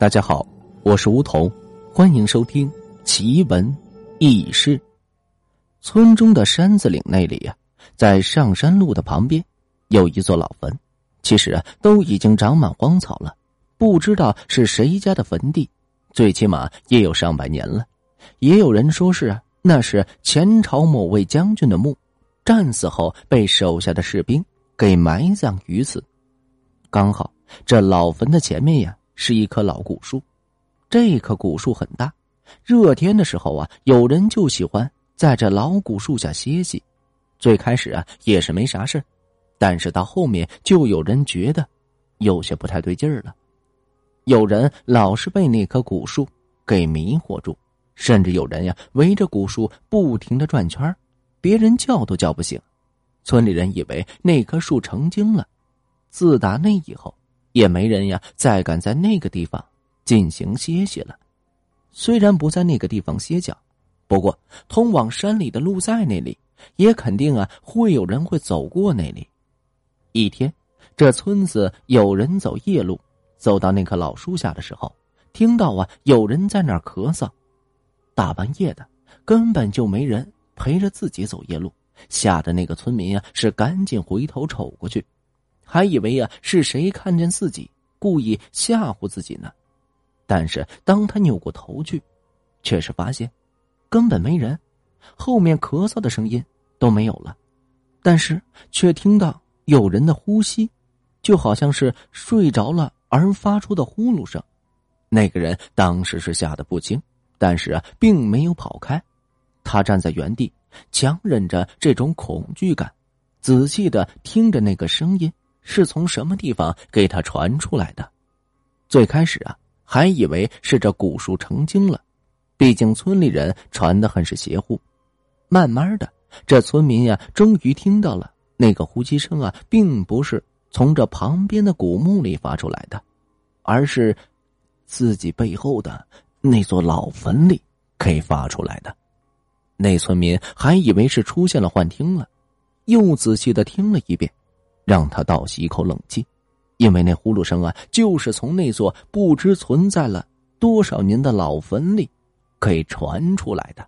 大家好，我是梧桐，欢迎收听奇闻异事。村中的山子岭那里呀，在上山路的旁边，有一座老坟。其实啊，都已经长满荒草了，不知道是谁家的坟地，最起码也有上百年了。也有人说是啊，那是前朝某位将军的墓，战死后被手下的士兵给埋葬于此。刚好这老坟的前面呀。是一棵老古树，这棵古树很大，热天的时候啊，有人就喜欢在这老古树下歇息。最开始啊，也是没啥事但是到后面就有人觉得有些不太对劲儿了。有人老是被那棵古树给迷惑住，甚至有人呀围着古树不停的转圈别人叫都叫不醒。村里人以为那棵树成精了，自打那以后。也没人呀，再敢在那个地方进行歇息了。虽然不在那个地方歇脚，不过通往山里的路在那里，也肯定啊会有人会走过那里。一天，这村子有人走夜路，走到那棵老树下的时候，听到啊有人在那儿咳嗽。大半夜的，根本就没人陪着自己走夜路，吓得那个村民啊是赶紧回头瞅过去。还以为呀是谁看见自己故意吓唬自己呢，但是当他扭过头去，却是发现根本没人，后面咳嗽的声音都没有了，但是却听到有人的呼吸，就好像是睡着了而发出的呼噜声。那个人当时是吓得不轻，但是啊并没有跑开，他站在原地，强忍着这种恐惧感，仔细的听着那个声音。是从什么地方给他传出来的？最开始啊，还以为是这古树成精了，毕竟村里人传的很是邪乎。慢慢的，这村民呀，终于听到了那个呼吸声啊，并不是从这旁边的古墓里发出来的，而是自己背后的那座老坟里给发出来的。那村民还以为是出现了幻听了，又仔细的听了一遍。让他倒吸一口冷气，因为那呼噜声啊，就是从那座不知存在了多少年的老坟里给传出来的。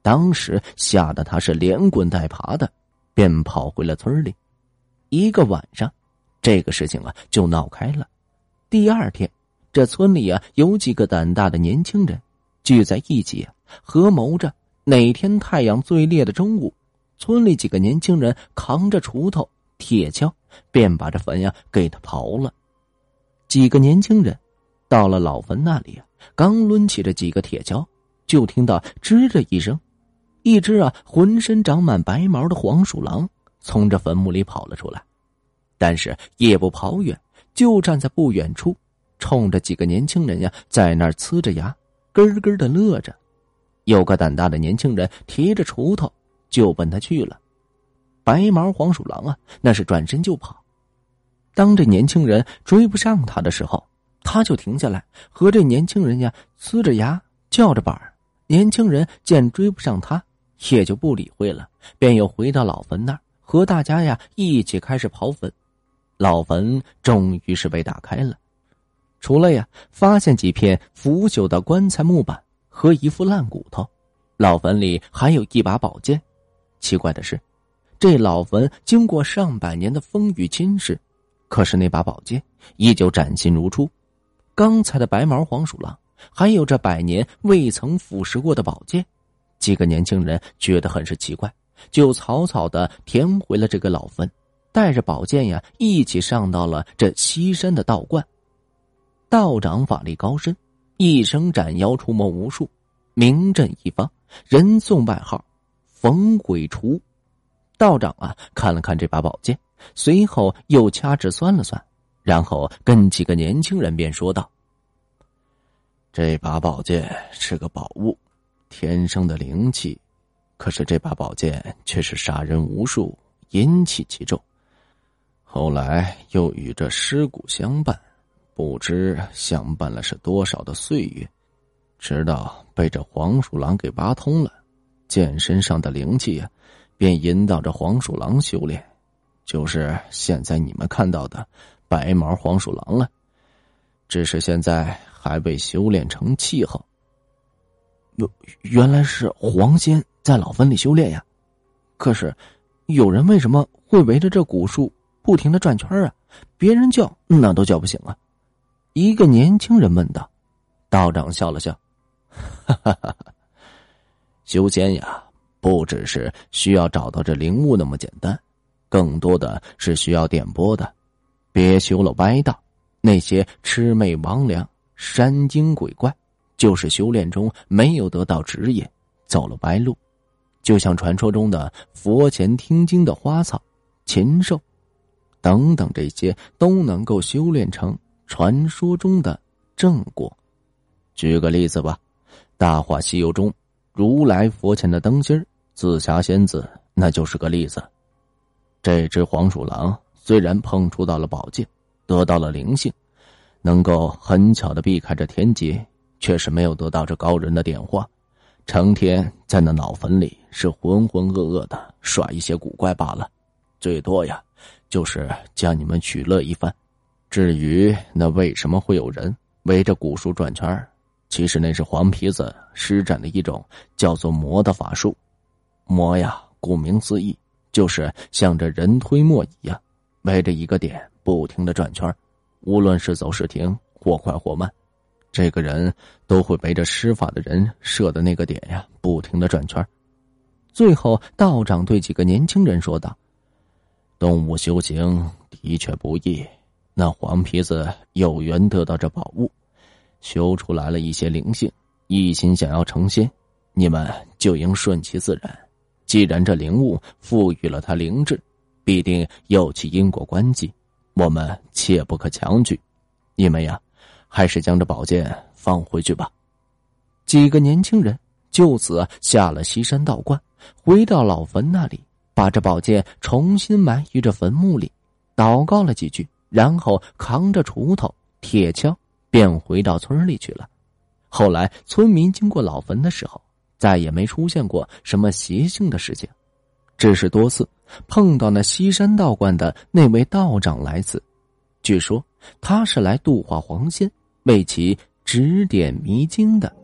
当时吓得他是连滚带爬的，便跑回了村里。一个晚上，这个事情啊就闹开了。第二天，这村里啊有几个胆大的年轻人聚在一起，合谋着哪天太阳最烈的中午，村里几个年轻人扛着锄头。铁锹便把这坟呀给他刨了。几个年轻人到了老坟那里啊，刚抡起这几个铁锹，就听到吱的一声，一只啊浑身长满白毛的黄鼠狼从这坟墓里跑了出来。但是也不跑远，就站在不远处，冲着几个年轻人呀在那儿呲着牙，咯咯的乐着。有个胆大的年轻人提着锄头就奔他去了。白毛黄鼠狼啊，那是转身就跑。当这年轻人追不上他的时候，他就停下来和这年轻人呀呲着牙叫着板年轻人见追不上他，也就不理会了，便又回到老坟那儿和大家呀一起开始刨坟。老坟终于是被打开了，除了呀发现几片腐朽的棺材木板和一副烂骨头，老坟里还有一把宝剑。奇怪的是。这老坟经过上百年的风雨侵蚀，可是那把宝剑依旧崭新如初。刚才的白毛黄鼠狼，还有这百年未曾腐蚀过的宝剑，几个年轻人觉得很是奇怪，就草草的填回了这个老坟，带着宝剑呀一起上到了这西山的道观。道长法力高深，一生斩妖除魔无数，名震一方，人送外号“逢鬼除”。道长啊，看了看这把宝剑，随后又掐指算了算，然后跟几个年轻人便说道：“这把宝剑是个宝物，天生的灵气，可是这把宝剑却是杀人无数，阴气极重。后来又与这尸骨相伴，不知相伴了是多少的岁月，直到被这黄鼠狼给挖通了，剑身上的灵气呀。”便引导着黄鼠狼修炼，就是现在你们看到的白毛黄鼠狼了。只是现在还未修炼成气候。原原来是黄仙在老坟里修炼呀，可是有人为什么会围着这古树不停的转圈啊？别人叫那都叫不醒啊！一个年轻人问道。道长笑了笑，哈哈哈哈修仙呀，不只是需要找到这灵物那么简单，更多的是需要点拨的。别修了歪道，那些魑魅魍魉、山精鬼怪。就是修炼中没有得到指引，走了歪路，就像传说中的佛前听经的花草、禽兽等等，这些都能够修炼成传说中的正果。举个例子吧，《大话西游》中如来佛前的灯芯紫霞仙子，那就是个例子。这只黄鼠狼虽然碰触到了宝剑，得到了灵性，能够很巧的避开这天劫。却是没有得到这高人的点化，成天在那老坟里是浑浑噩噩的耍一些古怪罢了，最多呀，就是将你们取乐一番。至于那为什么会有人围着古树转圈其实那是黄皮子施展的一种叫做魔的法术。魔呀，顾名思义，就是像这人推磨一样，围着一个点不停的转圈无论是走是停，或快或慢。这个人都会围着施法的人设的那个点呀，不停的转圈最后，道长对几个年轻人说道：“动物修行的确不易。那黄皮子有缘得到这宝物，修出来了一些灵性，一心想要成仙。你们就应顺其自然。既然这灵物赋予了他灵智，必定有其因果关系。我们切不可强拒。你们呀。”还是将这宝剑放回去吧。几个年轻人就此下了西山道观，回到老坟那里，把这宝剑重新埋于这坟墓里，祷告了几句，然后扛着锄头、铁锹，便回到村里去了。后来，村民经过老坟的时候，再也没出现过什么邪性的事情，只是多次碰到那西山道观的那位道长来此，据说他是来度化黄仙。为其指点迷津的。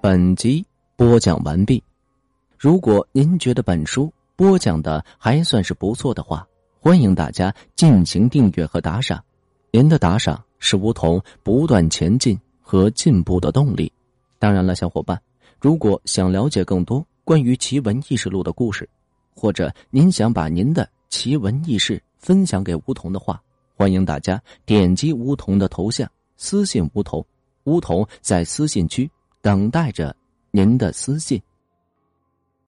本集播讲完毕。如果您觉得本书播讲的还算是不错的话，欢迎大家进行订阅和打赏。您的打赏是梧桐不断前进和进步的动力。当然了，小伙伴，如果想了解更多关于奇闻异事录的故事，或者您想把您的奇闻异事分享给梧桐的话。欢迎大家点击梧桐的头像私信梧桐，梧桐在私信区等待着您的私信。